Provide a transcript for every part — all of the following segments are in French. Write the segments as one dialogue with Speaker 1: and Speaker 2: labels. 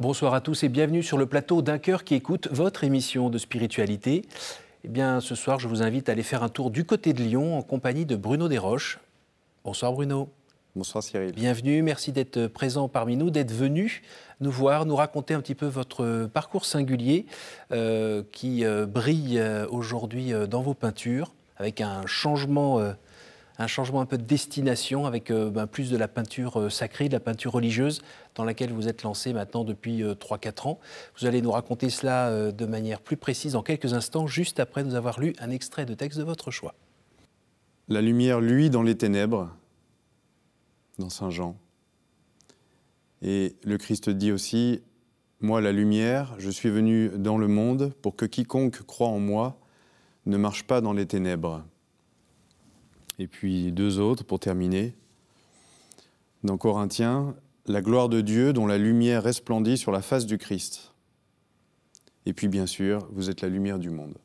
Speaker 1: Bonsoir à tous et bienvenue sur le plateau d'un cœur qui écoute votre émission de spiritualité. Eh bien, ce soir, je vous invite à aller faire un tour du côté de Lyon en compagnie de Bruno Desroches. Bonsoir Bruno.
Speaker 2: Bonsoir Cyril.
Speaker 1: Bienvenue, merci d'être présent parmi nous, d'être venu nous voir, nous raconter un petit peu votre parcours singulier euh, qui euh, brille euh, aujourd'hui dans vos peintures avec un changement un changement un peu de destination avec euh, ben, plus de la peinture euh, sacrée, de la peinture religieuse dans laquelle vous êtes lancé maintenant depuis 3-4 euh, ans. Vous allez nous raconter cela de manière plus précise en quelques instants, juste après nous avoir lu un extrait de texte de votre choix.
Speaker 2: La lumière luit dans les ténèbres, dans Saint Jean. Et le Christ dit aussi, Moi la lumière, je suis venu dans le monde pour que quiconque croit en moi ne marche pas dans les ténèbres. Et puis deux autres pour terminer. Dans Corinthiens, la gloire de Dieu dont la lumière resplendit sur la face du Christ. Et puis bien sûr, vous êtes la lumière du monde.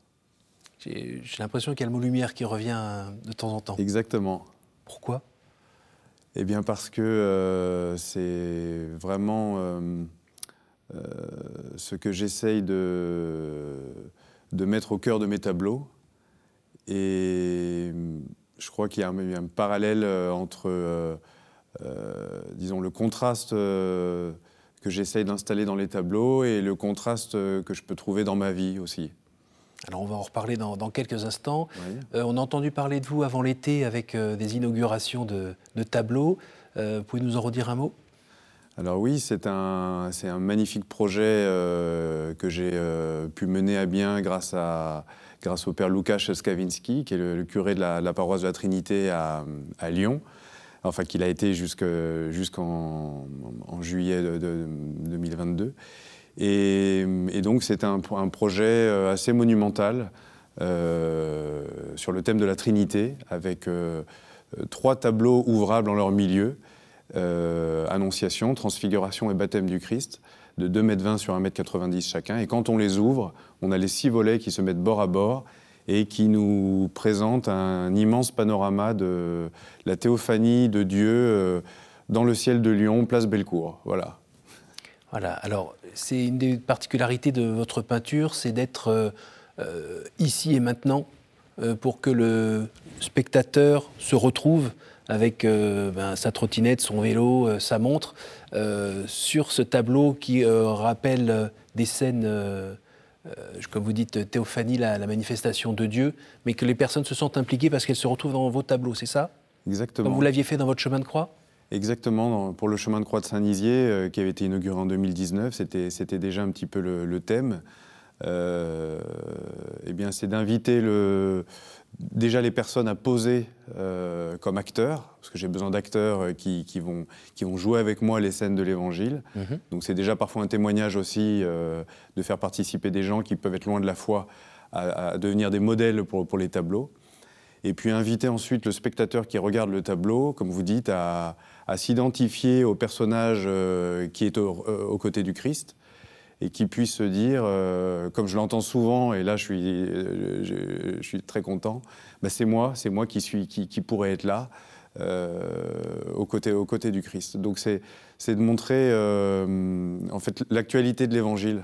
Speaker 1: J'ai l'impression qu'il y a le mot lumière qui revient de temps en temps.
Speaker 2: Exactement.
Speaker 1: Pourquoi?
Speaker 2: Eh bien parce que euh, c'est vraiment euh, euh, ce que j'essaye de, de mettre au cœur de mes tableaux. Et je crois qu'il y a un, un parallèle euh, entre, euh, euh, disons, le contraste que j'essaye d'installer dans les tableaux et le contraste que je peux trouver dans ma vie aussi.
Speaker 1: Alors on va en reparler dans, quelques instants. on a entendu parler de vous avant l'été avec des inaugurations de, tableaux. Euh, pouvez nous en redire un mot?
Speaker 2: Alors oui, c'est un, un, magnifique projet que j'ai pu mener à bien grâce à, grâce au père Łukasz Skawinski, qui est le, curé de la, paroisse de la Trinité à, Lyon, enfin qu'il a été jusqu'en juillet de, 2022. Et, donc c'est un, projet euh, assez monumental euh, sur le thème de la Trinité, avec euh, trois tableaux ouvrables en leur milieu, Annonciation, Transfiguration et Baptême du Christ de 2,20 m sur 1,90 m chacun. Et quand on les ouvre, on a les six volets qui se mettent bord à bord et qui nous présentent un immense panorama de la théophanie de Dieu euh, dans le ciel de Lyon, place Bellecour. Voilà.
Speaker 1: Voilà, alors c'est une des particularités de votre peinture, c'est d'être euh, euh, ici et maintenant pour que le spectateur se retrouve avec ben, sa trottinette, son vélo, sa montre, euh, sur ce tableau qui euh, rappelle euh, des scènes, comme vous dites, théophanie, la, manifestation de Dieu, mais que les personnes se sentent impliquées parce qu'elles se retrouvent dans vos tableaux, c'est ça?
Speaker 2: Exactement.
Speaker 1: Comme vous l'aviez fait dans votre chemin de croix?
Speaker 2: Exactement, pour le chemin de croix de Saint-Nizier, qui avait été inauguré en 2019, c'était déjà un petit peu le, thème. eh bien, c'est d'inviter le, déjà les personnes à poser euh, comme acteurs, parce que j'ai besoin d'acteurs euh, qui, vont, qui vont jouer avec moi les scènes de l'Évangile. Mhm. Donc c'est déjà parfois un témoignage aussi euh, de faire participer des gens qui peuvent être loin de la foi à, devenir des modèles pour, pour, les tableaux. Et puis inviter ensuite le spectateur qui regarde le tableau, comme vous dites, à, s'identifier au personnage qui est aux côtés du Christ et qui puisse se dire, euh, comme je l'entends souvent, et là je suis, euh, très content, bah, c'est moi, c'est moi qui, suis, pourrais être là. Euh, aux, côtés, du Christ. Donc c'est de montrer en fait l'actualité de l'Évangile,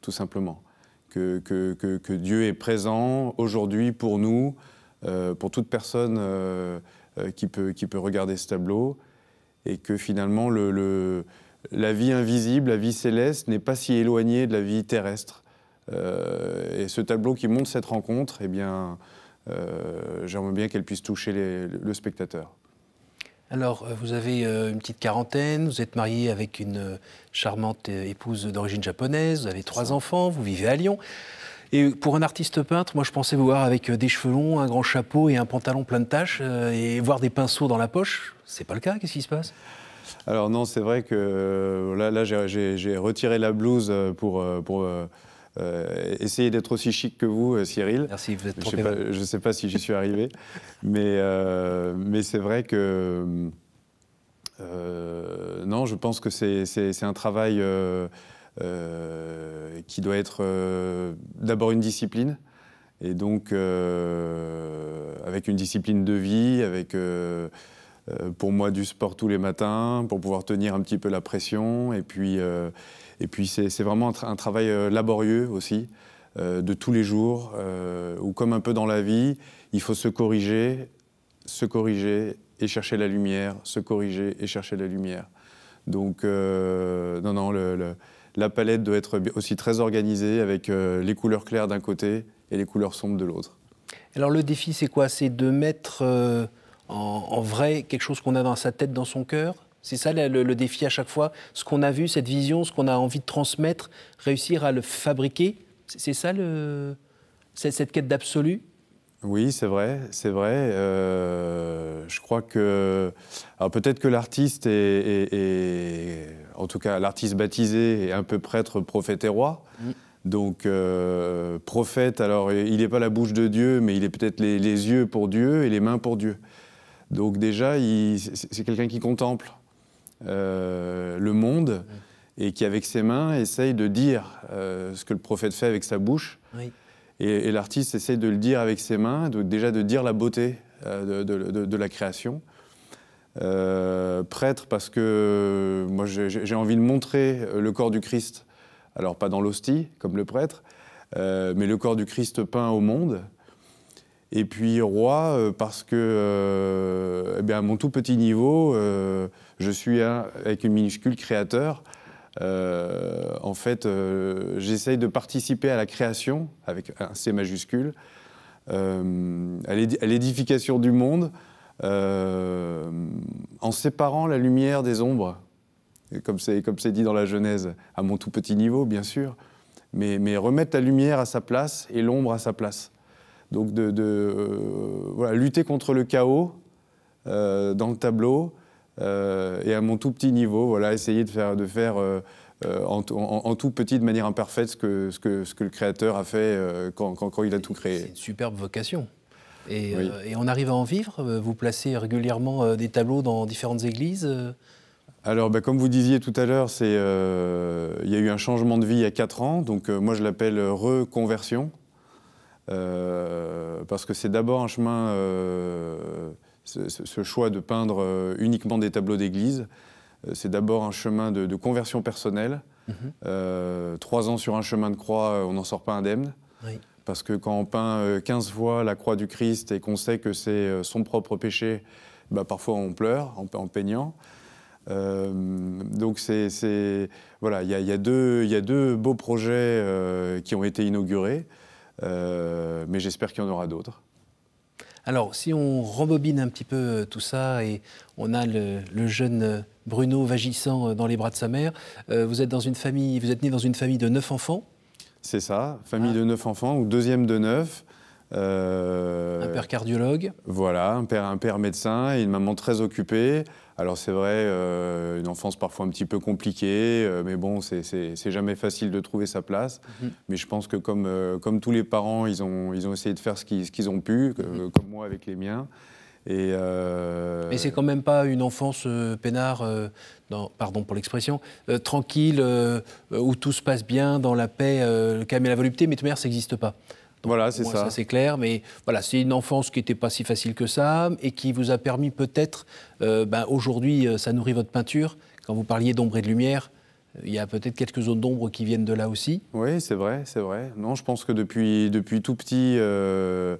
Speaker 2: tout simplement. Que, Dieu est présent aujourd'hui pour nous, pour toute personne qui, peut, regarder ce tableau, et que finalement le, le la vie invisible, la vie céleste n'est pas si éloignée de la vie terrestre. Euh, et ce tableau qui montre cette rencontre, eh bien, euh, j'aimerais bien qu'elle puisse toucher le spectateur.
Speaker 1: Alors, euh, vous avez une petite quarantaine, vous êtes marié avec une charmante épouse d'origine japonaise, vous avez trois enfants, vous vivez à Lyon. Et pour un artiste peintre, moi je pensais vous voir avec des cheveux longs, un grand chapeau et un pantalon plein de taches et voir des pinceaux dans la poche. C'est pas le cas, qu'est-ce qui se passe?
Speaker 2: Alors non, c'est vrai que euh, là, là j'ai retiré la blouse euh, pour, euh, essayer d'être aussi chic que vous, Cyril.
Speaker 1: Merci, vous êtes trop
Speaker 2: Je ne sais, pas si j'y suis arrivé, mais, mais c'est vrai que... non, je pense que c'est un travail qui doit être d'abord une discipline, et donc avec une discipline de vie, avec pour moi du sport tous les matins, pour pouvoir tenir un petit peu la pression. Et puis, et puis c'est vraiment un, travail laborieux aussi, de tous les jours, où comme un peu dans la vie, il faut se corriger, se corriger et chercher la lumière, se corriger et chercher la lumière. Donc, non, non, la palette doit être aussi très organisée avec euh, les couleurs claires d'un côté et les couleurs sombres de l'autre.
Speaker 1: Alors le défi, c'est quoi? C'est de mettre euh, en, vrai quelque chose qu'on a dans sa tête, dans son cœur C'est ça le, défi à chaque fois Ce qu'on a vu, cette vision, ce qu'on a envie de transmettre, réussir à le fabriquer C'est ça le, cette quête d'absolu?
Speaker 2: Oui, c'est vrai, c'est vrai. Euh, je crois que, alors peut-être que l'artiste est, en tout cas l'artiste baptisé est un peu prêtre, prophète et roi. Mm. Donc euh, prophète, alors il n'est pas la bouche de Dieu, mais il est peut-être les, yeux pour Dieu et les mains pour Dieu. Donc déjà, c'est quelqu'un qui contemple euh, le monde et qui avec ses mains essaye de dire ce que le prophète fait avec sa bouche. Oui. Et, l'artiste essaye de le dire avec ses mains, déjà de dire la beauté euh, de, la création. Euh, prêtre parce que moi j'ai envie de montrer le corps du Christ, alors pas dans l'hostie comme le prêtre, euh, mais le corps du Christ peint au monde. Et puis roi parce que, eh bien, à mon tout petit niveau, je suis avec une minuscule créateur. Euh, en fait, euh, j'essaye de participer à la création, avec un C majuscule, euh, à l'édification du monde, en séparant la lumière des ombres, comme c'est dit dans la Genèse, à mon tout petit niveau, bien sûr, mais remettre la lumière à sa place et l'ombre à sa place. Donc de, voilà, lutter contre le chaos dans le tableau, euh, et à mon tout petit niveau, voilà, essayer de faire, de faire euh, euh, en, tout petit, de manière imparfaite, ce que, ce que, ce que le créateur a fait quand, quand, il a tout créé.
Speaker 1: C'est une superbe vocation. Et, et, on arrive à en vivre Vous placez régulièrement des tableaux dans différentes églises
Speaker 2: alors, bah, comme vous disiez tout à l'heure, il y a eu un changement de vie il y a 4 ans, donc moi je l'appelle reconversion, parce que c'est d'abord un chemin ce, choix de peindre euh, uniquement des tableaux d'église, euh, c'est d'abord un chemin de, conversion personnelle. Mhm. Euh, trois ans sur un chemin de croix, on n'en sort pas indemne. Parce que quand on peint 15 fois la croix du Christ et qu'on sait que c'est son propre péché, bah, parfois on pleure en, peignant. donc c'est voilà, il y, y, a deux beaux projets qui ont été inaugurés, mais j'espère qu'il y en aura d'autres.
Speaker 1: Alors, si on rembobine un petit peu euh, tout ça et on a le, jeune euh, Bruno vagissant euh, dans les bras de sa mère, vous êtes dans une famille, vous êtes né dans une famille de neuf enfants.
Speaker 2: C'est ça, famille ah. de neuf enfants ou deuxième de neuf.
Speaker 1: un père cardiologue.
Speaker 2: Voilà, un père, un père médecin et une maman très occupée. Alors c'est vrai, euh, une enfance parfois un petit peu compliquée, euh, mais bon, c'est jamais facile de trouver sa place. Mhm. Mais je pense que comme, euh, comme tous les parents, ils ont, ils ont essayé de faire ce qu'ils ont pu, mhm. comme moi avec les miens.
Speaker 1: Et Mais c'est quand même pas une enfance peinard, pardon pour l'expression, tranquille, où tout se passe bien, dans la paix, le calme et la volupté, mais de mère, ça n'existe pas
Speaker 2: voilà, c'est ça.
Speaker 1: Ça, c'est clair. Mais voilà, c'est une enfance qui n'était pas si facile que ça et qui vous a permis peut-être, euh, ben, aujourd'hui, euh, ça nourrit votre peinture. Quand vous parliez d'ombre et de lumière, il y a peut-être quelques zones d'ombre qui viennent de là aussi.
Speaker 2: Oui, c'est vrai, c'est vrai. Non, je pense que depuis, depuis tout petit, euh,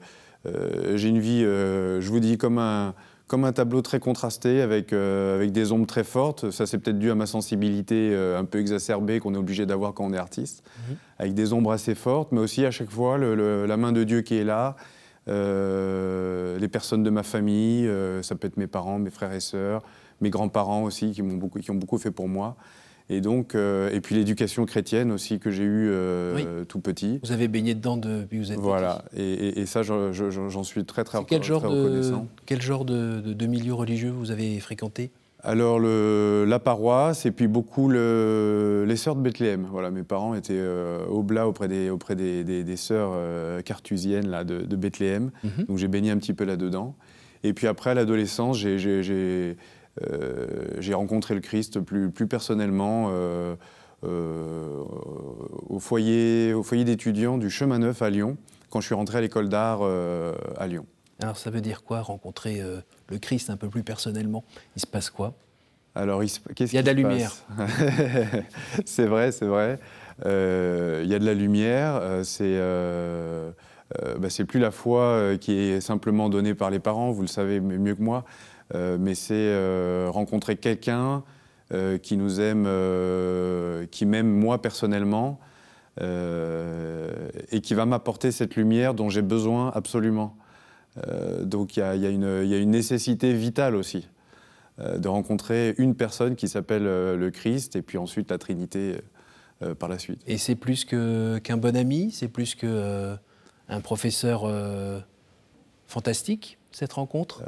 Speaker 2: j'ai une vie, je vous dis, comme un comme un tableau très contrasté avec, euh, avec des ombres très fortes. Ça, c'est peut-être dû à ma sensibilité euh, un peu exacerbée qu'on est obligé d'avoir quand on est artiste, mhm. avec des ombres assez fortes, mais aussi à chaque fois la main de Dieu qui est là, euh, les personnes de ma famille, ça peut être mes parents, mes frères et sœurs, mes grands-parents aussi qui, beaucoup, qui ont beaucoup fait pour moi. Et donc, euh, et puis l'éducation chrétienne aussi que j'ai eue euh, tout petit.
Speaker 1: Vous avez baigné dedans depuis que vous êtes
Speaker 2: Voilà, et, et, ça, j'en suis très très, quel genre reconnaissant.
Speaker 1: De, quel genre de, de, milieu religieux vous avez fréquenté?
Speaker 2: Alors le, la paroisse et puis beaucoup le, les sœurs de Bethléem. Voilà, mes parents étaient euh, au blas auprès des, auprès des, des, sœurs cartusiennes là, de, Bethléem, mhm. donc j'ai baigné un petit peu là-dedans. Et puis après, à l'adolescence, j'ai euh, j'ai rencontré le Christ plus, plus personnellement euh, euh, au foyer, au foyer d'étudiants du Chemin Neuf à Lyon, quand je suis rentré à l'école d'art à Lyon.
Speaker 1: Alors ça veut dire quoi, rencontrer le Christ un peu plus personnellement? Il se passe quoi?
Speaker 2: Alors,
Speaker 1: il, y a de la lumière.
Speaker 2: c'est vrai, c'est vrai. Euh, il y a de la lumière. Euh, c'est euh, bah, plus la foi qui est simplement donnée par les parents, vous le savez mieux que moi, mais c'est rencontrer quelqu'un qui nous aime, qui m'aime moi personnellement, et qui va m'apporter cette lumière dont j'ai besoin absolument. donc il y, a une nécessité vitale aussi. Euh, de rencontrer une personne qui s'appelle euh, le Christ et puis ensuite la Trinité euh, par la suite.
Speaker 1: Et c'est plus qu'un bon ami, c'est plus qu'un un professeur fantastique? Cette rencontre?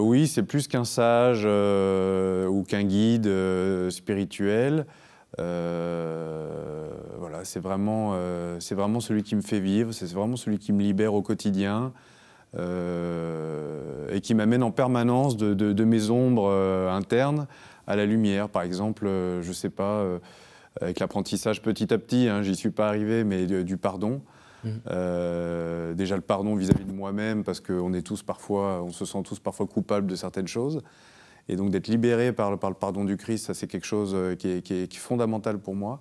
Speaker 2: Oui, c'est plus qu'un sage ou qu'un guide spirituel. voilà, c'est vraiment, c'est vraiment celui qui me fait vivre, c'est vraiment celui qui me libère au quotidien. Euh, et qui m'amène en permanence de, mes ombres euh, internes à la lumière. Par exemple, euh, je ne sais pas, avec l'apprentissage petit à petit, hein, j'y suis pas arrivé, mais du, pardon. Mmh. déjà le pardon vis-à-vis de moi-même, parce qu'on est tous parfois, on se sent tous parfois coupables de certaines choses. Et donc d'être libéré par, le pardon du Christ, ça c'est quelque chose qui est, qui, est, fondamental pour moi.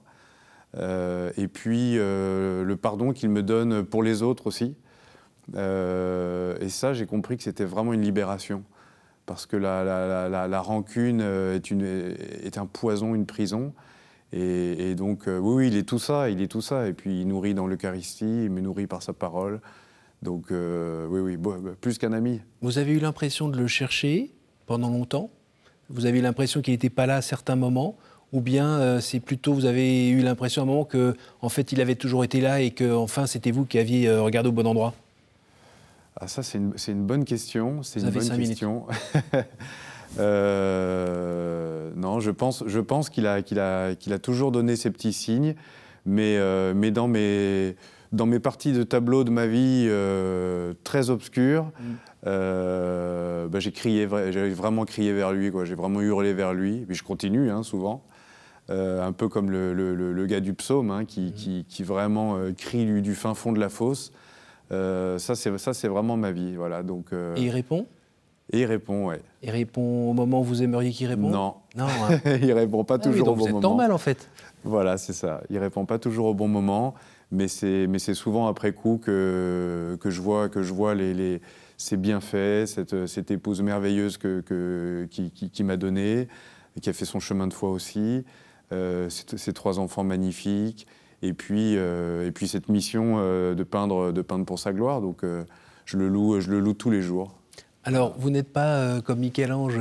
Speaker 2: et puis le pardon qu'il me donne pour les autres aussi. Euh, et ça, j'ai compris que c'était vraiment une libération. Parce que la, rancune euh, est, une, est, un poison, une prison. Et, donc, euh, oui, il est tout ça, il est tout ça. Et puis, il nourrit dans l'Eucharistie, il me nourrit par sa parole. Donc, oui, oui, bah, plus qu'un ami.
Speaker 1: Vous avez eu l'impression de le chercher pendant longtemps? Vous avez eu l'impression qu'il n'était pas là à certains moments? Ou bien c'est plutôt vous avez eu l'impression à un moment que en fait il avait toujours été là et que enfin c'était vous qui aviez regardé au bon endroit?
Speaker 2: Ah, ça, c'est une, bonne question. C'est une bonne question. Euh, non, je pense, je pense qu'il a, qu'il a, qu'il a toujours donné ses petits signes, mais, euh, mais dans, mes, dans mes parties de tableau de ma vie euh, très obscures, mm. bah, j'ai crié, j'ai vraiment crié vers lui, quoi. J'ai vraiment hurlé vers lui. Puis je continue, hein, souvent. un peu comme le, le, gars du psaume, hein, qui, mm. qui, qui, vraiment crie lui, du fin fond de la fosse. Ça, c'est vraiment ma vie. Voilà, donc,
Speaker 1: Et il répond?
Speaker 2: Et il répond, ouais.
Speaker 1: Il répond au moment où vous aimeriez qu'il réponde
Speaker 2: Non.
Speaker 1: Non.
Speaker 2: Hein. il répond pas ah toujours au bon moment. C'est
Speaker 1: normal en fait.
Speaker 2: Voilà, c'est ça. Il répond pas toujours au bon moment, mais c'est mais c'est souvent après coup que que je vois que je vois les, les ses bienfaits, cette, cette épouse merveilleuse que, que qui, qui, m'a donnée, qui a fait son chemin de foi aussi, euh, ces trois enfants magnifiques et puis, euh, et puis cette mission euh, de, peindre, de peindre pour sa gloire. Donc euh, je, le loue, je le loue tous les jours.
Speaker 1: Alors, vous n'êtes pas comme Michel-Ange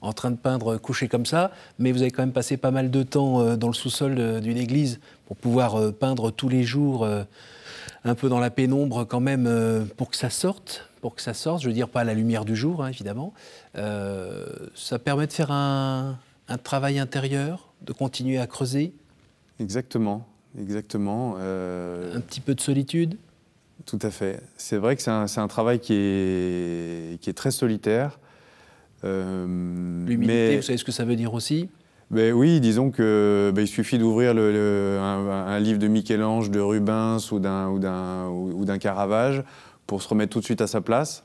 Speaker 1: en train de peindre couché comme ça, mais vous avez quand même passé pas mal de temps dans le sous-sol d'une église pour pouvoir peindre tous les jours un peu dans la pénombre quand même pour que ça sorte, pour que ça sorte, je veux dire pas à la lumière du jour hein, évidemment. ça permet de faire un, un travail intérieur, de continuer à creuser?
Speaker 2: Exactement exactement.
Speaker 1: Euh, un petit peu de solitude?
Speaker 2: Tout à fait. C'est vrai que c'est un, travail qui est, qui est très solitaire.
Speaker 1: Euh, L'humilité, vous savez ce que ça veut dire aussi?
Speaker 2: Ben oui, disons qu'il ben, il suffit d'ouvrir le, un, livre de Michel-Ange, de Rubens ou d'un ou d'un Caravage pour se remettre tout de suite à sa place.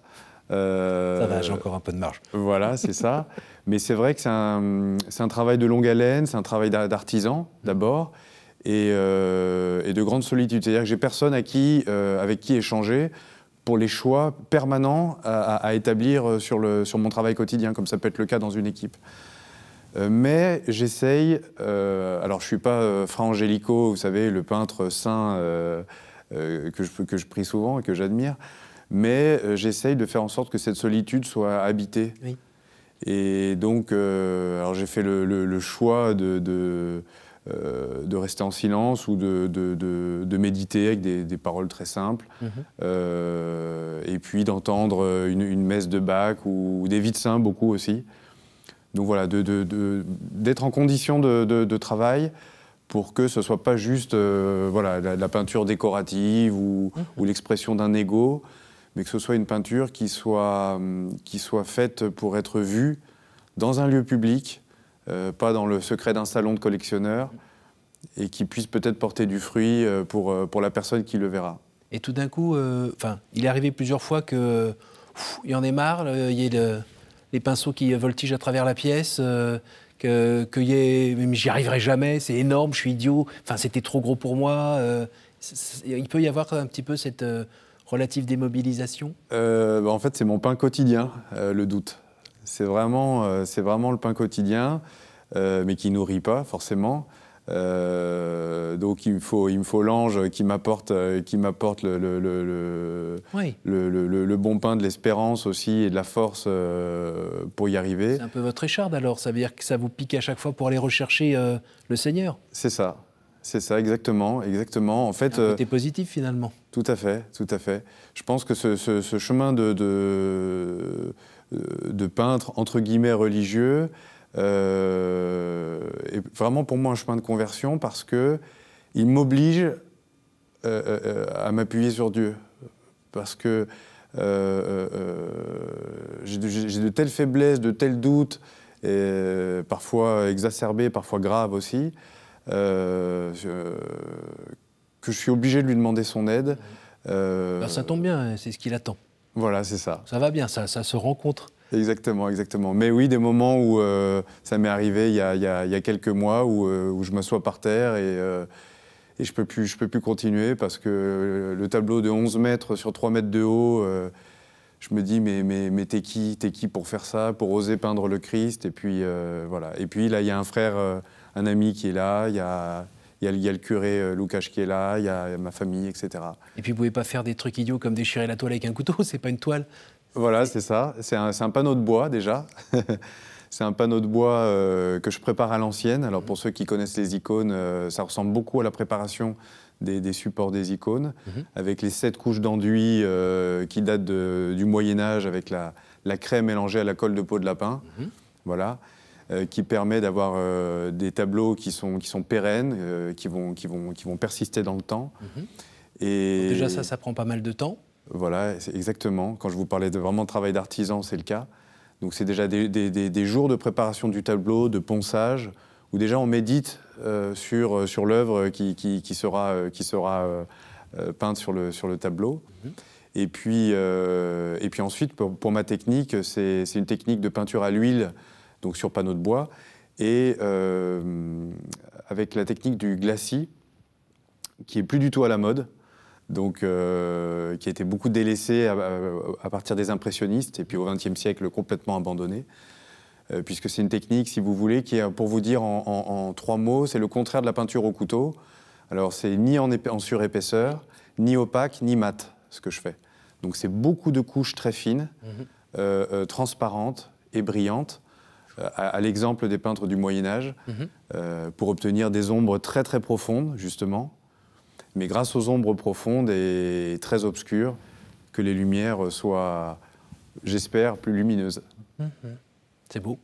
Speaker 1: Euh, ça va, j'ai encore un peu de marge.
Speaker 2: Voilà, c'est ça. Mais c'est vrai que c'est un, un, travail de longue haleine, c'est un travail d'artisan d'abord, euh, et, de grande solitude. C'est-à-dire que j'ai personne à qui, euh, avec qui échanger pour les choix permanents à, établir euh, sur, le, sur mon travail quotidien, comme ça peut être le cas dans une équipe. mais j'essaye, alors je ne suis pas Fra Angelico, vous savez, le peintre saint que, je, que je prie souvent et que j'admire, mais j'essaye de faire en sorte que cette solitude soit habitée. Et donc, alors j'ai fait le, choix de euh, de rester en silence ou de, de, méditer avec des, paroles très simples, mhm. euh, et puis d'entendre une, messe de Bach ou, des vies de saints beaucoup aussi. Donc voilà, d'être en condition de, travail pour que ce ne soit pas juste euh, voilà, la, peinture décorative ou, mhm. ou l'expression d'un ego, mais que ce soit une peinture qui soit, qui soit faite pour être vue dans un lieu public, euh, pas dans le secret d'un salon de collectionneur, et qui puisse peut-être porter du fruit euh, pour, euh, pour la personne qui le verra.
Speaker 1: Et tout d'un coup, enfin, il est arrivé plusieurs fois que il y en a marre, il y a les pinceaux qui voltigent à travers la pièce, que, que j'y arriverai jamais, c'est énorme, je suis idiot, enfin c'était trop gros pour moi. il peut y avoir un petit peu cette relative démobilisation?
Speaker 2: Bah, En fait, c'est mon pain quotidien, le doute. C'est vraiment, c'est vraiment le pain quotidien, mais qui nourrit pas forcément. Euh, donc il me faut, il me faut l'ange qui m'apporte, euh, qui m'apporte le, le, le, le, bon pain de l'espérance aussi et de la force euh, pour y arriver.
Speaker 1: C'est un peu votre écharde alors, ça veut dire que ça vous pique à chaque fois pour aller rechercher le Seigneur
Speaker 2: C'est ça, c'est ça exactement, exactement. En fait,
Speaker 1: un côté positif finalement.
Speaker 2: Tout à fait, tout à fait. Je pense que ce, ce, chemin de, de, de, peintre entre guillemets religieux, euh, est vraiment pour moi un chemin de conversion parce que il m'oblige euh, euh, à m'appuyer sur Dieu. Parce que j'ai de, telles faiblesses, de tels doutes, et parfois exacerbés, parfois graves aussi, que je suis obligé de lui demander son aide.
Speaker 1: Ben, ça tombe bien, c'est ce qu'il attend.
Speaker 2: Voilà, c'est ça.
Speaker 1: Ça va bien, ça, ça se rencontre.
Speaker 2: Exactement, exactement. Mais oui, des moments où euh, ça m'est arrivé il y, a, quelques mois où, euh, je m'assois par terre et, euh, et je ne peux, plus, je peux plus continuer parce que le tableau de 11 mètres sur 3 mètres de haut, je me dis mais, mais, mais t'es qui, es qui pour faire ça, pour oser peindre le Christ? Et puis voilà. Et puis là, il y a un frère, un ami qui est là, il y a, y, y a, le curé Loukas qui est là, il y a ma famille, etc.
Speaker 1: Et puis vous pouvez pas faire des trucs idiots comme déchirer la toile avec un couteau, c'est pas une toile.
Speaker 2: Voilà, c'est ça. C'est un, panneau de bois déjà. c'est un panneau de bois euh, que je prépare à l'ancienne. Alors pour ceux qui connaissent les icônes, euh, ça ressemble beaucoup à la préparation des, supports des icônes, mhm. avec les sept couches d'enduit euh, qui datent du Moyen Âge, avec la, crème mélangée à la colle de peau de lapin. Mhm. Voilà. Qui permet d'avoir des tableaux qui sont, qui sont pérennes, qui, vont, qui, vont, qui vont persister dans le temps.
Speaker 1: Mhm. Et... déjà ça, ça prend pas mal de temps
Speaker 2: voilà, exactement. Quand je vous parlais de vraiment travail d'artisan, c'est le cas. Donc c'est déjà des, jours de préparation du tableau, de ponçage, où déjà on médite euh, sur, euh, sur l'œuvre qui, qui, sera, qui sera euh, peinte sur le, sur le tableau. Mhm. Et, puis, et puis ensuite, pour, ma technique, c'est une technique de peinture à l'huile, donc sur panneau de bois, et avec la technique du glacis, qui est plus du tout à la mode donc, euh, qui a été beaucoup délaissé à, partir des impressionnistes et puis au XXe siècle complètement abandonné. Euh, puisque c'est une technique, si vous voulez, qui est, pour vous dire en, trois mots, c'est le contraire de la peinture au couteau. Alors, c'est ni en, en surépaisseur, ni opaque, ni mat, ce que je fais. Donc, c'est beaucoup de couches très fines, mhm. euh, transparentes et brillantes, à, l'exemple des peintres du Moyen Âge, mhm. pour obtenir des ombres très très profondes, justement, mais grâce aux ombres profondes et très obscures, que les lumières soient, j'espère, plus lumineuses. Mhm.
Speaker 1: C'est beau.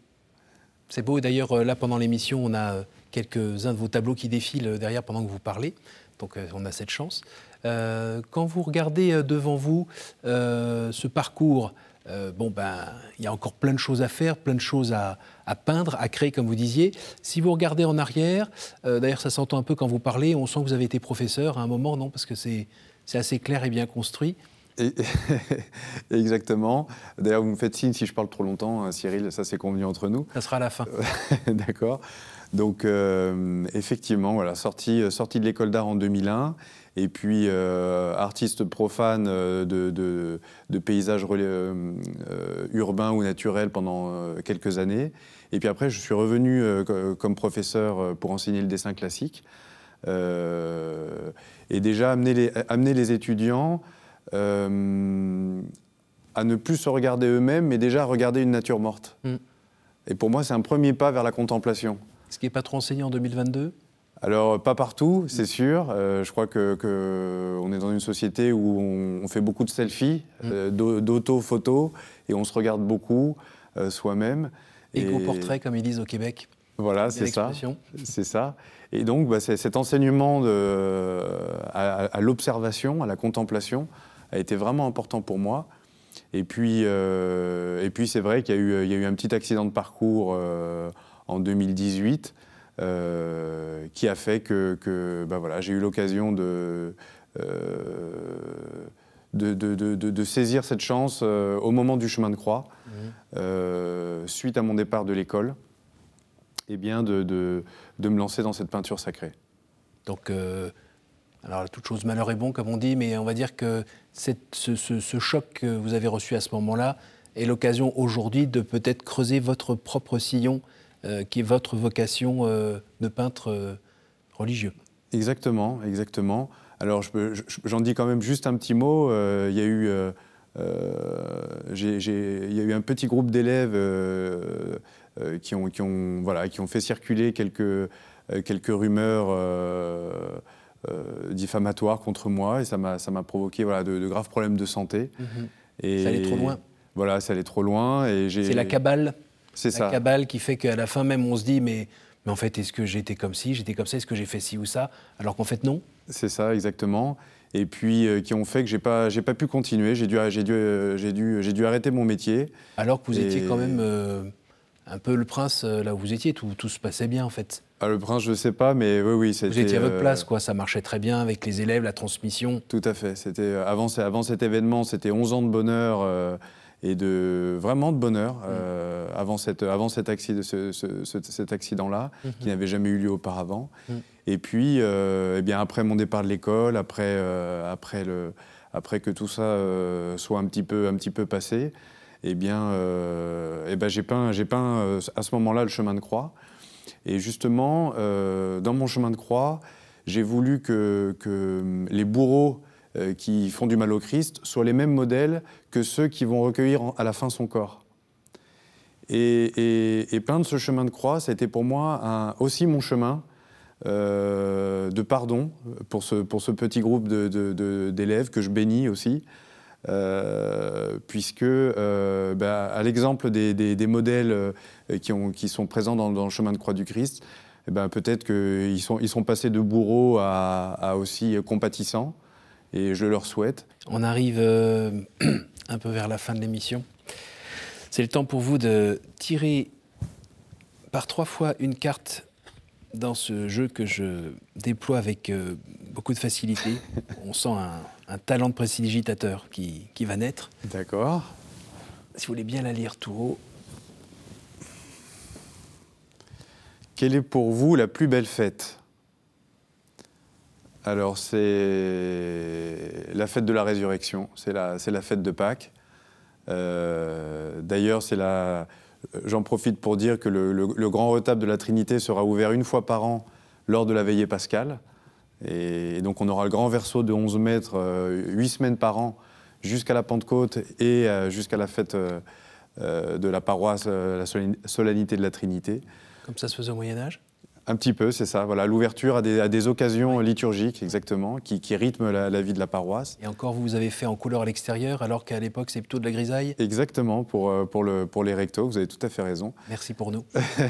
Speaker 1: C'est beau. D'ailleurs, euh, là, pendant l'émission, on a euh, quelques-uns de vos tableaux qui défilent euh, derrière pendant que vous parlez. Donc, on a cette chance. quand vous regardez devant vous ce parcours, euh, bon, ben, il y a encore plein de choses à faire, plein de choses à, peindre, à créer, comme vous disiez. Si vous regardez en arrière, euh, d'ailleurs, ça s'entend un peu quand vous parlez, on sent que vous avez été professeur à un moment, non? Parce que c'est assez clair et bien construit.
Speaker 2: exactement. D'ailleurs, vous me faites signe si je parle trop longtemps, hein, Cyril, ça c'est convenu entre nous.
Speaker 1: Ça sera à la fin.
Speaker 2: D'accord. Donc, euh, effectivement, voilà, sorti, sorti de l'école d'art en 2001 et puis euh, artiste profane euh, de, paysages euh, urbains ou naturels pendant quelques années. Et puis après, je suis revenu comme professeur pour enseigner le dessin classique. et déjà amener les, amener les étudiants à ne plus se regarder eux-mêmes, mais déjà à regarder une nature morte. Mm. Et pour moi, c'est un premier pas vers la contemplation.
Speaker 1: Ce qui n'est pas trop enseigné en 2022
Speaker 2: alors, pas partout, c'est sûr. Euh, je crois qu'on que est dans une société où on, fait beaucoup de selfies, mm. euh, d'auto-photos, et on se regarde beaucoup euh, soi-même.
Speaker 1: Éco-portrait, comme ils disent au Québec.
Speaker 2: Voilà, c'est ça. C'est ça. Et donc, bah, cet enseignement de, à, l'observation, à la contemplation, a été vraiment important pour moi. Et puis, et puis c'est vrai qu'il y, y, a eu un petit accident de parcours en 2018 euh, qui a fait que, bah voilà, j'ai eu l'occasion de, euh, de, saisir cette chance au moment du chemin de croix, mmh. suite à mon départ de l'école, et eh bien de, me lancer dans cette peinture sacrée.
Speaker 1: Donc, alors toute chose malheur est bon, comme on dit, mais on va dire que ce, choc que vous avez reçu à ce moment-là est l'occasion aujourd'hui de peut-être creuser votre propre sillon, euh, qui est votre vocation euh, de peintre euh, religieux.
Speaker 2: Exactement, exactement. Alors j'en dis quand même juste un petit mot. Il y a eu il y a eu un petit groupe d'élèves qui, ont, qui, ont, voilà, qui ont fait circuler quelques, quelques rumeurs euh, diffamatoire contre moi et ça m'a provoqué voilà, de, graves problèmes de santé.
Speaker 1: Mhm. Et ça allait trop loin.
Speaker 2: Voilà, ça allait trop loin.
Speaker 1: C'est la cabale.
Speaker 2: C'est ça.
Speaker 1: La cabale qui fait qu'à la fin même, on se dit, mais, mais en fait, est-ce que j'étais comme ci, j'étais comme ça, est-ce que j'ai fait ci ou ça Alors qu'en fait, non.
Speaker 2: C'est ça, exactement. Et puis euh, qui ont fait que j'ai pas, pas pu continuer. J'ai dû, dû, dû, dû arrêter mon métier.
Speaker 1: Alors que vous étiez quand même euh, un peu le prince là où vous étiez, tout, tout se passait bien en fait.
Speaker 2: Ah, le prince, je ne sais pas, mais oui, oui.
Speaker 1: Vous étiez à votre euh, place, quoi. Ça marchait très bien avec les élèves, la transmission.
Speaker 2: Tout à fait. C'était euh, avant, avant cet événement, c'était 11 ans de bonheur euh, et de vraiment de bonheur mm. avant, cette, avant cet, accident, cet accident-là, mm-hmm. qui n'avait jamais eu lieu auparavant. Mm. Et puis, eh bien, après mon départ de l'école, après, après, le, après que tout ça soit un petit peu, un petit peu passé, eh bien, eh ben, j'ai peint, peint à ce moment-là le chemin de croix. Et justement, euh, dans mon chemin de croix, j'ai voulu que, les bourreaux euh, qui font du mal au Christ soient les mêmes modèles que ceux qui vont recueillir à la fin son corps. Et, et, peindre ce chemin de croix, ça a été pour moi aussi mon chemin euh, de pardon pour ce, petit groupe d'élèves que je bénis aussi. Euh, puisque, bah, à l'exemple des, modèles qui, ont, qui, sont présents dans, le chemin de croix du Christ, eh ben, peut-être qu'ils sont, ils sont passés de bourreaux à, aussi compatissants, et je leur souhaite.
Speaker 1: On arrive un peu vers la fin de l'émission. C'est le temps pour vous de tirer par trois fois une carte dans ce jeu que je déploie avec beaucoup de facilité. On sent un, un talent de précipitateur qui, qui va naître.
Speaker 2: D'accord.
Speaker 1: Si vous voulez bien la lire tout haut.
Speaker 2: Quelle est pour vous la plus belle fête? Alors, c'est la fête de la résurrection, c'est la, fête de Pâques. Euh, d'ailleurs, c'est la. J'en profite pour dire que le, grand retable de la Trinité sera ouvert une fois par an lors de la veillée pascale. Et donc on aura le grand verso de 11 mètres, 8 euh, semaines par an, jusqu'à la Pentecôte et euh, jusqu'à la fête euh, de la paroisse, la solennité de la Trinité.
Speaker 1: Comme ça se faisait au Moyen Âge?
Speaker 2: Un petit peu, c'est ça. Voilà, l'ouverture à des, occasions liturgiques, exactement, qui, rythment la, vie de la paroisse.
Speaker 1: Et encore, vous, vous avez fait en couleur à l'extérieur, alors qu'à l'époque, c'est plutôt de la grisaille
Speaker 2: Exactement, pour, euh, pour, le, pour les rectos, vous avez tout à fait raison.
Speaker 1: Merci pour nous.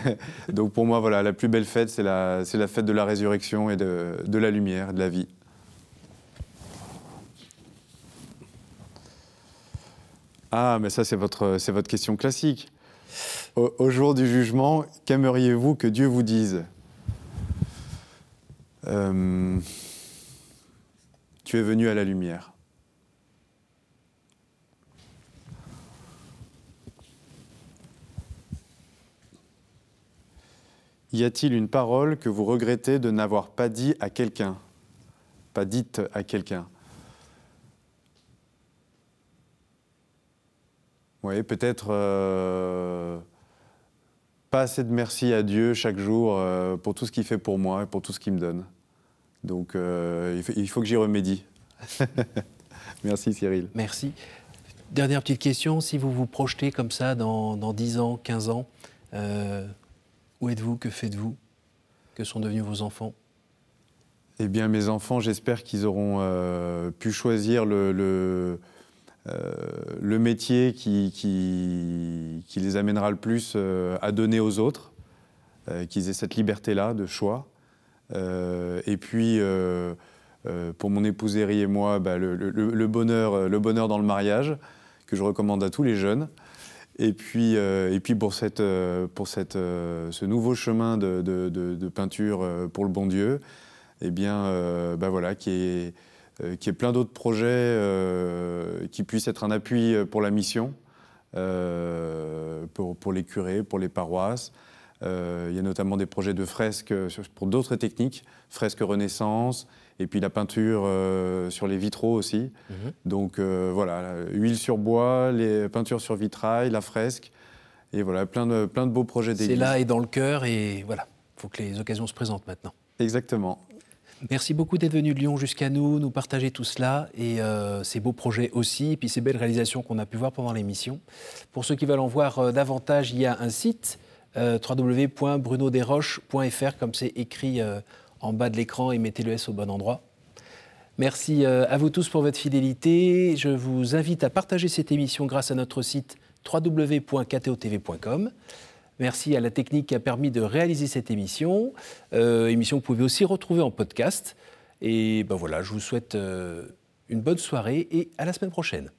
Speaker 2: Donc pour moi, voilà, la plus belle fête, c'est la, la fête de la résurrection et de, de la lumière, de la vie. Ah, mais ça, c'est votre, c'est votre question classique. au jour du jugement, qu'aimeriez-vous que Dieu vous dise? Euh, tu es venu à la lumière. Y a-t-il une parole que vous regrettez de n'avoir pas dit à quelqu'un? Pas dite à quelqu'un Oui, peut-être euh, pas assez de merci à Dieu chaque jour euh, pour tout ce qu'il fait pour moi et pour tout ce qu'il me donne. Donc euh, il, faut, que j'y remédie. Merci Cyril.
Speaker 1: Merci. Dernière petite question, si vous vous projetez comme ça dans, 10 ans, 15 ans, euh, où êtes-vous? Que faites-vous? Que sont devenus vos enfants?
Speaker 2: Eh bien mes enfants, j'espère qu'ils auront euh, pu choisir le, le, métier qui, qui, qui, les amènera le plus à donner aux autres, qu'ils aient cette liberté-là de choix. Euh, et puis, euh, euh, pour mon épouse Eri et moi, bah, le, bonheur, le bonheur dans le mariage, que je recommande à tous les jeunes. Et puis, et puis pour, cette, pour cette, ce nouveau chemin de, de, peinture pour le bon Dieu, eh bien, bah voilà, qui est qui ait plein d'autres projets qui puissent être un appui pour la mission, pour, pour, les curés, pour les paroisses. il y a notamment des projets de fresques pour d'autres techniques, fresques Renaissance, et puis la peinture sur les vitraux aussi. Mhm. Donc voilà, huile sur bois, les peintures sur vitrail, la fresque, et voilà, plein de, plein de beaux projets d'église.
Speaker 1: C'est là et dans le cœur, et voilà, il faut que les occasions se présentent maintenant.
Speaker 2: Exactement.
Speaker 1: Merci beaucoup d'être venu de Lyon jusqu'à nous, nous partager tout cela et euh, ces beaux projets aussi, et puis ces belles réalisations qu'on a pu voir pendant l'émission. Pour ceux qui veulent en voir euh, davantage, il y a un site euh, www.brunodesroches.fr, comme c'est écrit en bas de l'écran, et mettez le S au bon endroit. Merci à vous tous pour votre fidélité. Je vous invite à partager cette émission grâce à notre site www.ktotv.com. Merci à la technique qui a permis de réaliser cette émission. Euh, émission que vous pouvez aussi retrouver en podcast. Et ben voilà, je vous souhaite euh, une bonne soirée et à la semaine prochaine.